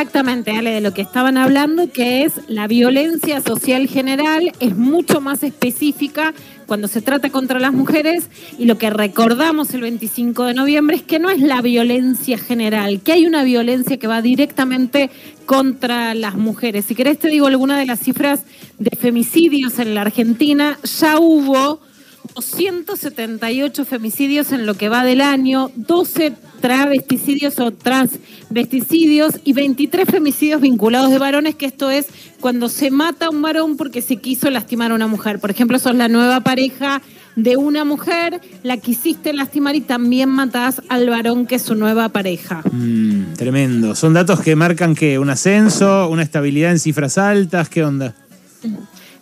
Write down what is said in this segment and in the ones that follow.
Exactamente, Ale, de lo que estaban hablando, que es la violencia social general, es mucho más específica cuando se trata contra las mujeres y lo que recordamos el 25 de noviembre es que no es la violencia general, que hay una violencia que va directamente contra las mujeres. Si querés te digo alguna de las cifras de femicidios en la Argentina, ya hubo 278 femicidios en lo que va del año, 12 travesticidios o transvesticidios y 23 femicidios vinculados de varones, que esto es cuando se mata a un varón porque se quiso lastimar a una mujer. Por ejemplo, sos la nueva pareja de una mujer, la quisiste lastimar y también matás al varón que es su nueva pareja. Mm, tremendo. Son datos que marcan que un ascenso, una estabilidad en cifras altas, ¿qué onda?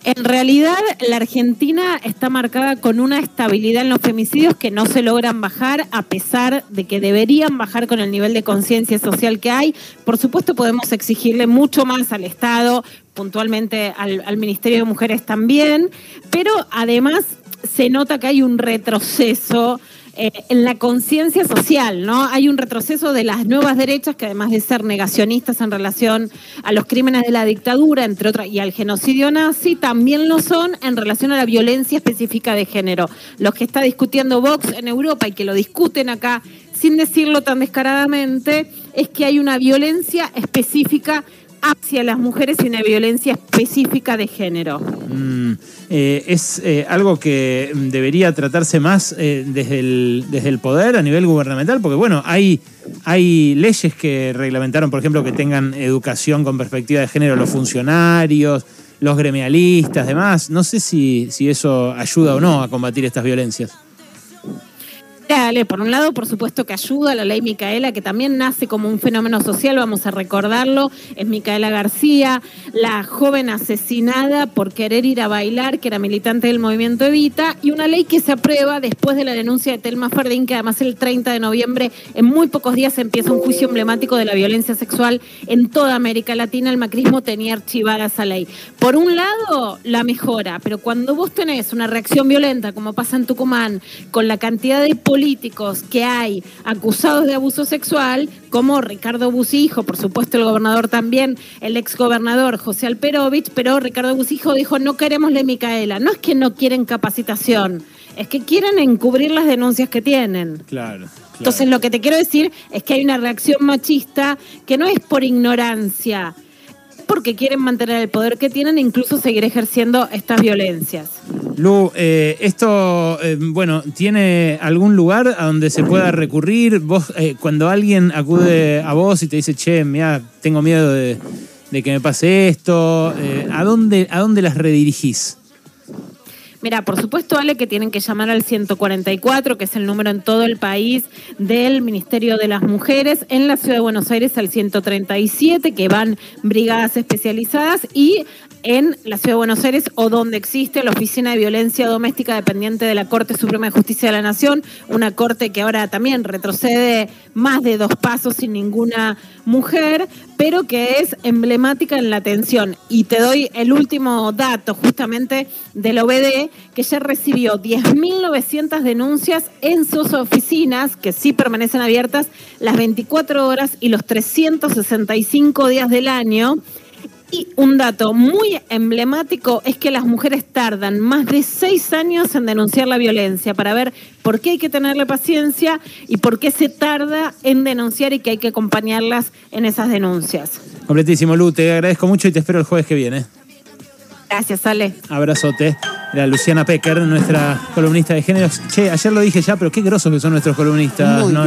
En realidad, la Argentina está marcada con una estabilidad en los femicidios que no se logran bajar, a pesar de que deberían bajar con el nivel de conciencia social que hay. Por supuesto, podemos exigirle mucho más al Estado, puntualmente al, al Ministerio de Mujeres también, pero además se nota que hay un retroceso eh, en la conciencia social, ¿no? Hay un retroceso de las nuevas derechas que además de ser negacionistas en relación a los crímenes de la dictadura, entre otras, y al genocidio nazi, también lo son en relación a la violencia específica de género. Los que está discutiendo Vox en Europa y que lo discuten acá sin decirlo tan descaradamente, es que hay una violencia específica hacia las mujeres y una violencia específica de género. Mm, eh, es eh, algo que debería tratarse más eh, desde, el, desde el poder a nivel gubernamental, porque bueno, hay, hay leyes que reglamentaron, por ejemplo, que tengan educación con perspectiva de género los funcionarios, los gremialistas, demás. No sé si, si eso ayuda o no a combatir estas violencias. Dale, por un lado, por supuesto que ayuda la ley Micaela, que también nace como un fenómeno social, vamos a recordarlo, es Micaela García, la joven asesinada por querer ir a bailar, que era militante del movimiento Evita, y una ley que se aprueba después de la denuncia de Telma Fardín, que además el 30 de noviembre, en muy pocos días, empieza un juicio emblemático de la violencia sexual en toda América Latina. El macrismo tenía archivada esa ley. Por un lado, la mejora, pero cuando vos tenés una reacción violenta, como pasa en Tucumán, con la cantidad de políticos que hay acusados de abuso sexual, como Ricardo Busijo, por supuesto el gobernador también, el exgobernador José Alperovich, pero Ricardo Busijo dijo no queremos la Micaela. No es que no quieren capacitación, es que quieren encubrir las denuncias que tienen. Claro. Entonces lo que te quiero decir es que hay una reacción machista que no es por ignorancia, porque quieren mantener el poder que tienen e incluso seguir ejerciendo estas violencias. Lu, eh, esto, eh, bueno, ¿tiene algún lugar a donde se pueda recurrir? Vos, eh, cuando alguien acude a vos y te dice, che, mira, tengo miedo de, de que me pase esto, ¿a, dónde, ¿a dónde las redirigís? Mira, por supuesto, Ale, que tienen que llamar al 144, que es el número en todo el país del Ministerio de las Mujeres, en la Ciudad de Buenos Aires al 137, que van brigadas especializadas, y en la Ciudad de Buenos Aires o donde existe la Oficina de Violencia Doméstica dependiente de la Corte Suprema de Justicia de la Nación, una corte que ahora también retrocede más de dos pasos sin ninguna mujer, pero que es emblemática en la atención. Y te doy el último dato justamente del OBD, que ya recibió 10.900 denuncias en sus oficinas, que sí permanecen abiertas las 24 horas y los 365 días del año. Y un dato muy emblemático es que las mujeres tardan más de seis años en denunciar la violencia para ver por qué hay que tenerle paciencia y por qué se tarda en denunciar y que hay que acompañarlas en esas denuncias. Completísimo, Lu, te agradezco mucho y te espero el jueves que viene. Gracias, Ale. Abrazote. Era Luciana Pecker, nuestra columnista de géneros. Che, ayer lo dije ya, pero qué grosos que son nuestros columnistas. Muy ¿no?